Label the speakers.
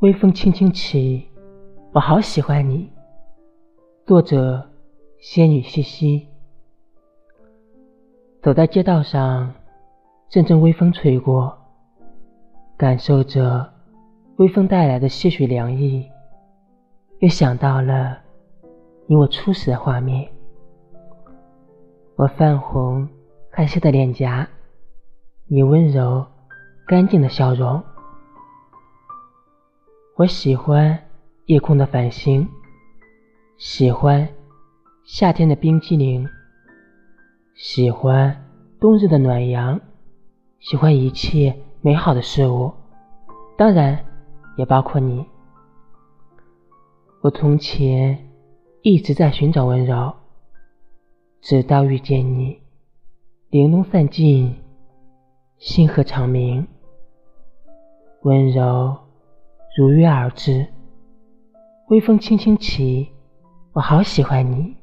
Speaker 1: 微风轻轻起，我好喜欢你。作者：仙女西西。走在街道上，阵阵微风吹过，感受着微风带来的些许凉意，又想到了你我初识的画面。我泛红害羞的脸颊，你温柔干净的笑容。我喜欢夜空的繁星，喜欢夏天的冰激凌，喜欢冬日的暖阳，喜欢一切美好的事物，当然也包括你。我从前一直在寻找温柔，直到遇见你，玲珑散尽，星河长明，温柔。如约而至。微风轻轻起我好喜欢你。